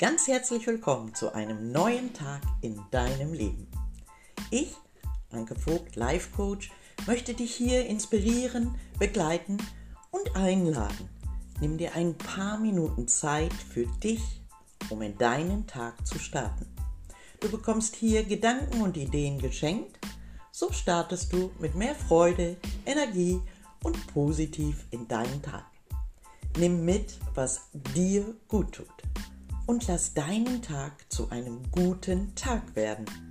Ganz herzlich willkommen zu einem neuen Tag in deinem Leben. Ich, Anke Vogt, Life Coach, möchte dich hier inspirieren, begleiten und einladen. Nimm dir ein paar Minuten Zeit für dich, um in deinen Tag zu starten. Du bekommst hier Gedanken und Ideen geschenkt, so startest du mit mehr Freude, Energie und positiv in deinen Tag. Nimm mit, was dir gut tut und lass deinen Tag zu einem guten Tag werden.